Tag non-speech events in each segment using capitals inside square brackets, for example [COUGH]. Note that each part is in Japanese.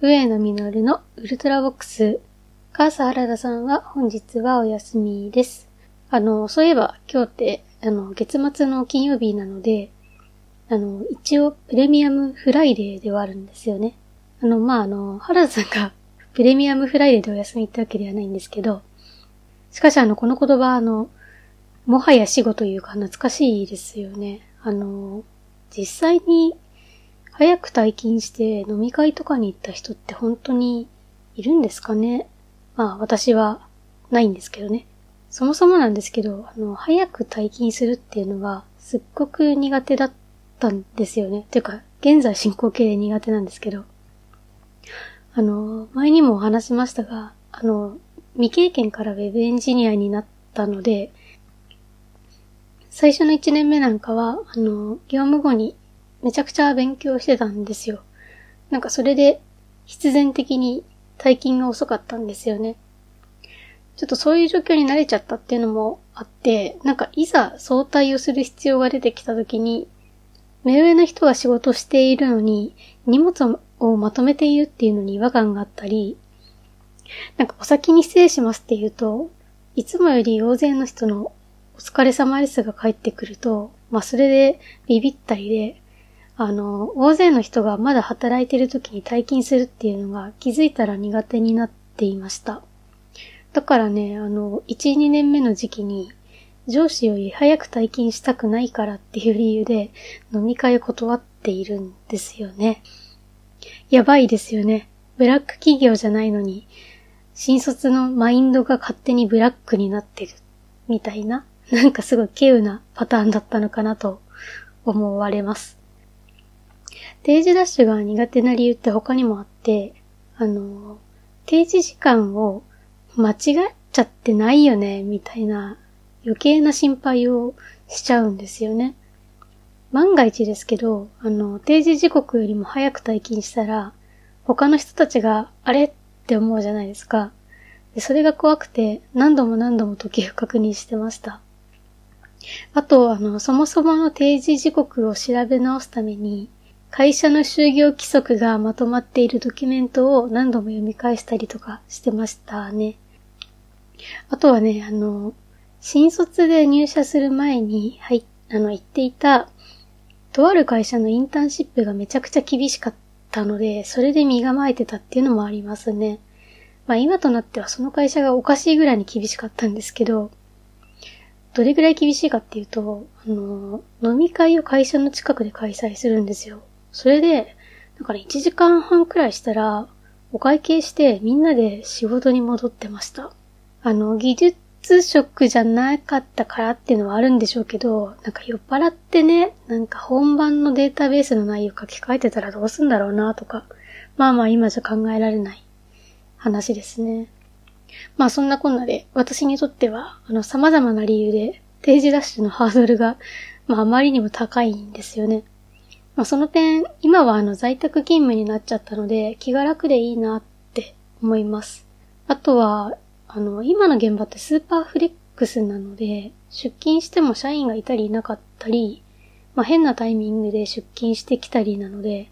上野実のウルトラボックス。カーサ原田さんは本日はお休みです。あの、そういえば今日って、あの、月末の金曜日なので、あの、一応プレミアムフライデーではあるんですよね。あの、まあ、あの、原田さんが [LAUGHS] プレミアムフライデーでお休みってわけではないんですけど、しかしあの、この言葉あの、もはや死語というか懐かしいですよね。あの、実際に早く退勤して飲み会とかに行った人って本当にいるんですかね？まあ私はないんですけどね。そもそもなんですけど、あの、早く退勤するっていうのがすっごく苦手だったんですよね。ていうか、現在進行形で苦手なんですけど。あの、前にもお話しましたが、あの、未経験から Web エンジニアになったので、最初の1年目なんかは、あの、業務後にめちゃくちゃ勉強してたんですよ。なんかそれで必然的に退勤が遅かったんですよね。ちょっとそういう状況に慣れちゃったっていうのもあって、なんかいざ早退をする必要が出てきた時に、目上の人が仕事しているのに荷物をまとめているっていうのに違和感があったり、なんかお先に失礼しますって言うと、いつもより大勢の人のお疲れ様ですが帰ってくると、まあそれでビビったりで、あの、大勢の人がまだ働いてる時に退勤するっていうのが気づいたら苦手になっていました。だからね、あの、1、2年目の時期に上司より早く退勤したくないからっていう理由で飲み会を断っているんですよね。やばいですよね。ブラック企業じゃないのに、新卒のマインドが勝手にブラックになってる、みたいな、なんかすごい稀有なパターンだったのかなと思われます。定時ダッシュが苦手な理由って他にもあって、あの、定時時間を間違っちゃってないよね、みたいな余計な心配をしちゃうんですよね。万が一ですけど、あの、定時時刻よりも早く退勤したら、他の人たちが、あれ？って思うじゃないですか。でそれが怖くて、何度も何度も時計を確認してました。あと、あの、そもそもの定時時刻を調べ直すために、会社の就業規則がまとまっているドキュメントを何度も読み返したりとかしてましたね。あとはね、あの、新卒で入社する前に、はい、あの、言っていた、とある会社のインターンシップがめちゃくちゃ厳しかったので、それで身構えてたっていうのもありますね。まあ今となってはその会社がおかしいぐらいに厳しかったんですけど、どれぐらい厳しいかっていうと、あの、飲み会を会社の近くで開催するんですよ。それで、だから1時間半くらいしたら、お会計してみんなで仕事に戻ってました。あの、技術職じゃなかったからっていうのはあるんでしょうけど、なんか酔っ払ってね、なんか本番のデータベースの内容書き換えてたらどうすんだろうなとか、まあまあ今じゃ考えられない話ですね。まあそんなこんなで、私にとっては、あの、様々な理由で、定時ダッシュのハードルが、まああまりにも高いんですよね。まあ、その点、今はあの在宅勤務になっちゃったので、気が楽でいいなって思います。あとは、あの、今の現場ってスーパーフレックスなので、出勤しても社員がいたりいなかったり、まあ、変なタイミングで出勤してきたりなので、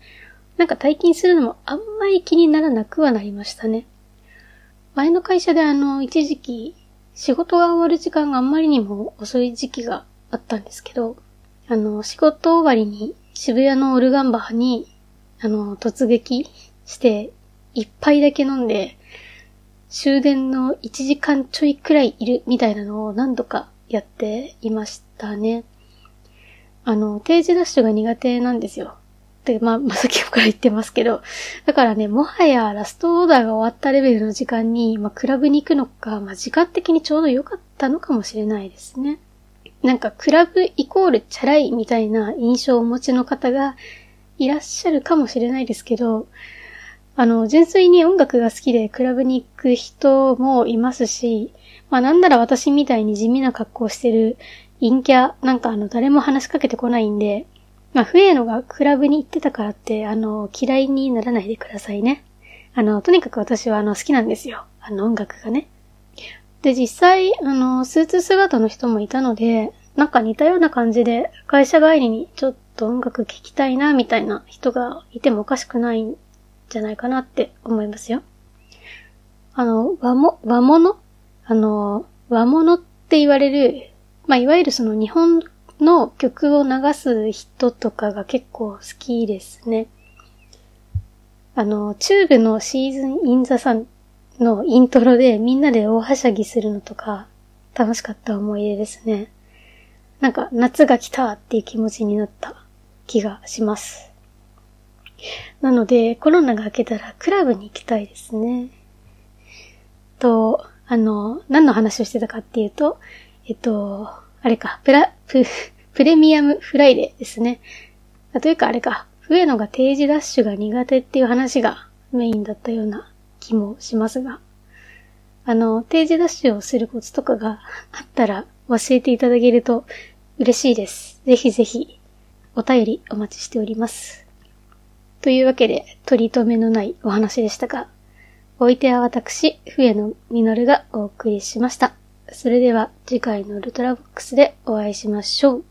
なんか退勤するのもあんまり気にならなくはなりましたね。前の会社であの、一時期、仕事が終わる時間があんまりにも遅い時期があったんですけど、あの、仕事終わりに渋谷のオルガンバーに、あの、突撃して、一杯だけ飲んで、終電の1時間ちょいくらいいるみたいなのを何度かやっていましたね。あの、定時ダッシュが苦手なんですよ。で、まあ、まさきから言ってますけど。だからね、もはやラストオーダーが終わったレベルの時間に、まあ、クラブに行くのか、まあ、時間的にちょうど良かったのかもしれないですね。なんかクラブイコールチャラいみたいな印象をお持ちの方がいらっしゃるかもしれないですけど、あの、純粋に音楽が好きでクラブに行く人もいますし、まあなんなら私みたいに地味な格好してる陰キャ、なんかあの誰も話しかけてこないんで、まあ笛のがクラブに行ってたからって、あの、嫌いにならないでくださいね。あの、とにかく私はあの好きなんですよ。あの音楽がね。で、実際、あの、スーツ姿の人もいたので、なんか似たような感じで、会社帰りにちょっと音楽聴きたいな、みたいな人がいてもおかしくないんじゃないかなって思いますよ。あの、和も、和物？あの、和物って言われる、まあ、いわゆるその日本の曲を流す人とかが結構好きですね。あの、チューブのシーズンインザサンのイントロでみんなで大はしゃぎするのとか楽しかった思い出ですね。なんか夏が来たっていう気持ちになった気がします。なのでコロナが明けたらクラブに行きたいですね。と、あの、何の話をしてたかっていうと、えっと、あれか、プラ、プ、プレミアムフライデーですね。というかあれか、上野が定時ダッシュが苦手っていう話がメインだったような気もしますが、あの、定時ダッシュをするコツとかがあったら教えていただけると嬉しいです。ぜひぜひお便りお待ちしております。というわけで、取り留めのないお話でしたが、おいては私、笛野実がお送りしました。それでは次回のウルトラボックスでお会いしましょう。